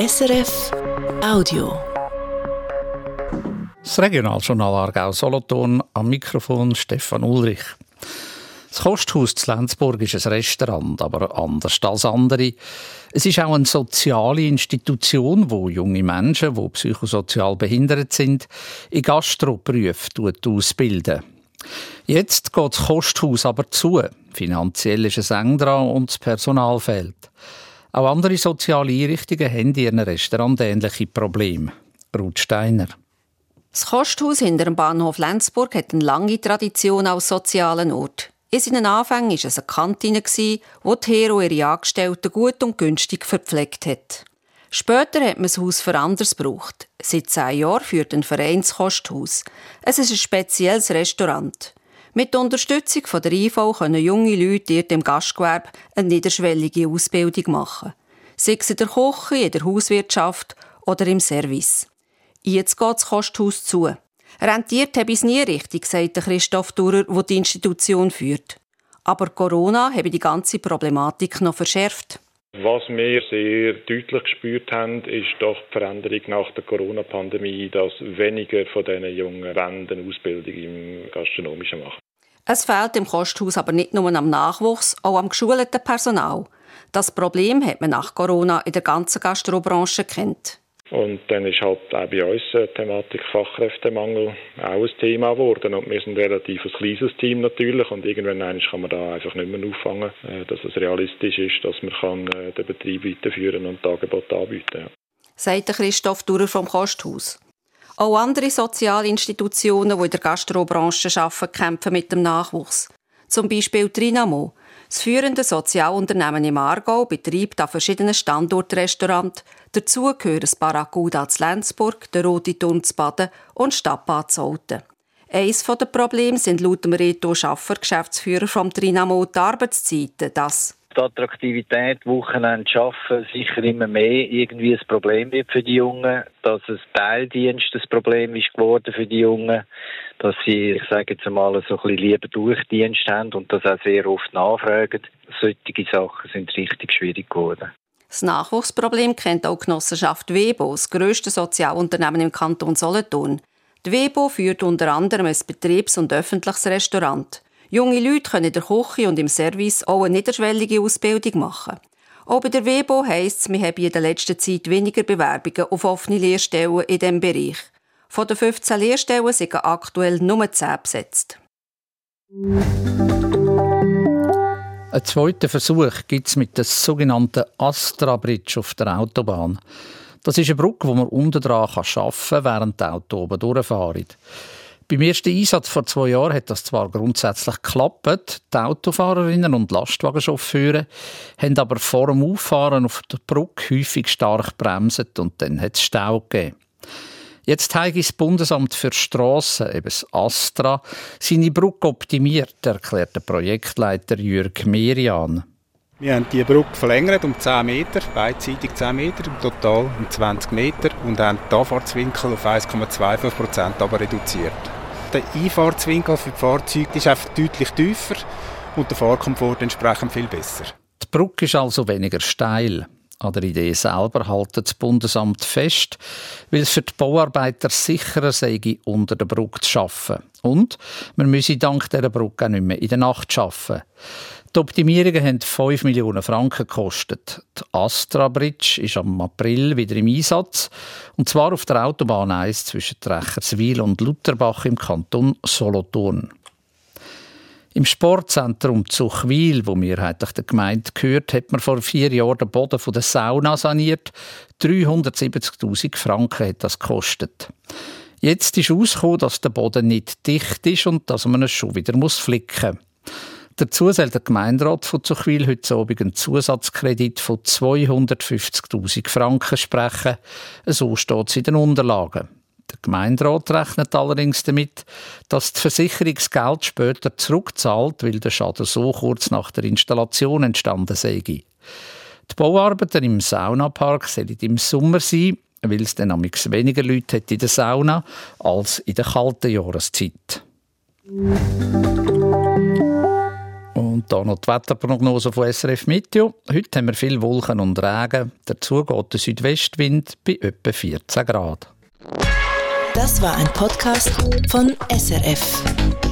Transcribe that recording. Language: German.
SRF Audio. Das Regionaljournal Aargau Solothurn am Mikrofon Stefan Ulrich. Das Kosthaus zu Lenzburg ist ein Restaurant, aber anders als andere. Es ist auch eine soziale Institution, wo junge Menschen, die psychosozial behindert sind, in Gastroberufe ausbilden. Jetzt geht das Kosthaus aber zu. Finanziell ist es eng dran und das Personal fehlt. Auch andere soziale Einrichtungen haben in ihren Restaurants ähnliche Probleme. Ruth Steiner. Das Kosthaus hinter dem Bahnhof Lenzburg hat eine lange Tradition als sozialen Ort. In seinen Anfängen war es eine Kantine, wo die Hero ihre Angestellten gut und günstig verpflegt hat. Später hat man das Haus für anders gebraucht. Seit zehn Jahren führt ein Verein das Kosthaus. Es ist ein spezielles Restaurant. Mit Unterstützung von der IV können junge Leute in dem Gastgewerbe eine niederschwellige Ausbildung machen. Sei es in der Küche, in der Hauswirtschaft oder im Service. Jetzt geht das Kosthaus zu. Rentiert habe ich es nie richtig, sagt Christoph Durer, der die Institution führt. Aber Corona habe die ganze Problematik noch verschärft. Was wir sehr deutlich gespürt haben, ist doch die Veränderung nach der Corona-Pandemie, dass weniger von diesen Jungen eine Ausbildung im Gastronomischen machen. Es fehlt im Kosthaus aber nicht nur am Nachwuchs, auch am geschulten Personal. Das Problem hat man nach Corona in der ganzen Gastrobranche kennt. Und dann ist halt auch bei uns die Thematik Fachkräftemangel auch ein Thema geworden. Und wir sind ein relativ ein kleines Team natürlich und irgendwann kann man da einfach nicht mehr auffangen, äh, dass es realistisch ist, dass man kann äh, den Betrieb weiterführen und Angebote anbieten kann. Sagt Christoph Durer vom Kosthaus. Auch andere soziale Institutionen, die in der Gastrobranche arbeiten, kämpfen mit dem Nachwuchs. Zum Beispiel Trinamo, das führende Sozialunternehmen im Aargau betreibt an verschiedenen Standorten Restaurants. Dazu gehören das Barracuda zu Lenzburg, der Rote Turm zu Baden und Stadtbad zu Olten. Eines der Probleme sind laut dem Reto Schaffer, Geschäftsführer vom Trinamo, die Arbeitszeiten. Das die Attraktivität, Wochenende arbeiten, sicher immer mehr irgendwie ein Problem wird für die Jungen, dass es Teildienst ein Problem ist geworden für die Jungen, dass sie, ich sage jetzt einmal, so ein bisschen lieber Durchdienst haben und das auch sehr oft nachfragen. Solche Sachen sind richtig schwierig geworden. Das Nachwuchsproblem kennt auch die Genossenschaft Webo, das grösste Sozialunternehmen im Kanton Solothurn. Die Webo führt unter anderem ein Betriebs- und öffentliches Restaurant. Junge Leute können in der Küche und im Service auch eine niederschwellige Ausbildung machen. Auch der WEBO heisst es, wir haben in der letzten Zeit weniger Bewerbungen auf offene Lehrstellen in diesem Bereich. Von den 15 Lehrstellen sind aktuell nur 10 besetzt. Einen zweiten Versuch gibt es mit der sogenannten Astra Bridge auf der Autobahn. Das ist eine Brücke, die man unten dran arbeiten kann, während die Auto oben durchfahren. Beim ersten Einsatz vor zwei Jahren hat das zwar grundsätzlich geklappt. Die Autofahrerinnen und Lastwagenchauffeure haben aber vor dem Auffahren auf der Brücke häufig stark bremset und dann hat es Stau gegeben. Jetzt hat das Bundesamt für Strassen, eben das Astra, seine Brücke optimiert, erklärt der Projektleiter Jürg Merian. Wir haben die Brücke verlängert um 10 Meter, beidseitig 10 Meter, im Total um 20 Meter und haben den Anfahrtswinkel auf 1,25 Prozent aber reduziert. Der Einfahrtswinkel für die Fahrzeuge ist einfach deutlich tiefer und der Fahrkomfort entsprechend viel besser. Die Brücke ist also weniger steil. An der Idee selber hält das Bundesamt fest, weil es für die Bauarbeiter sicherer sei, unter der Brücke zu arbeiten. Und man müsse dank dieser Brücke auch nicht mehr in der Nacht arbeiten. Die Optimierungen haben 5 Millionen Franken gekostet. Die Astra Bridge ist am April wieder im Einsatz. Und zwar auf der Autobahn 1 zwischen Trecherswil und Lutherbach im Kanton Solothurn. Im Sportzentrum Zuchwil, wo mehrheitlich der Gemeinde gehört, hat man vor vier Jahren den Boden der Sauna saniert. 370.000 Franken hat das gekostet. Jetzt ist herausgekommen, dass der Boden nicht dicht ist und dass man es schon wieder flicken muss. Dazu soll der Gemeinderat von Zuchwil heute Abend einen Zusatzkredit von 250.000 Franken sprechen. So steht es in den Unterlagen. Der Gemeinderat rechnet allerdings damit, dass die Versicherungsgeld später zurückzahlt, weil der Schaden so kurz nach der Installation entstanden sei. Die Bauarbeiten im Saunapark sollen im Sommer sein, weil es dann weniger Leute hat in der Sauna als in der kalten Jahreszeit. Und hier noch die Wetterprognose von SRF Meteo. Heute haben wir viel Wolken und Regen. Dazu geht der Südwestwind bei etwa 14 Grad. Das war ein Podcast von SRF.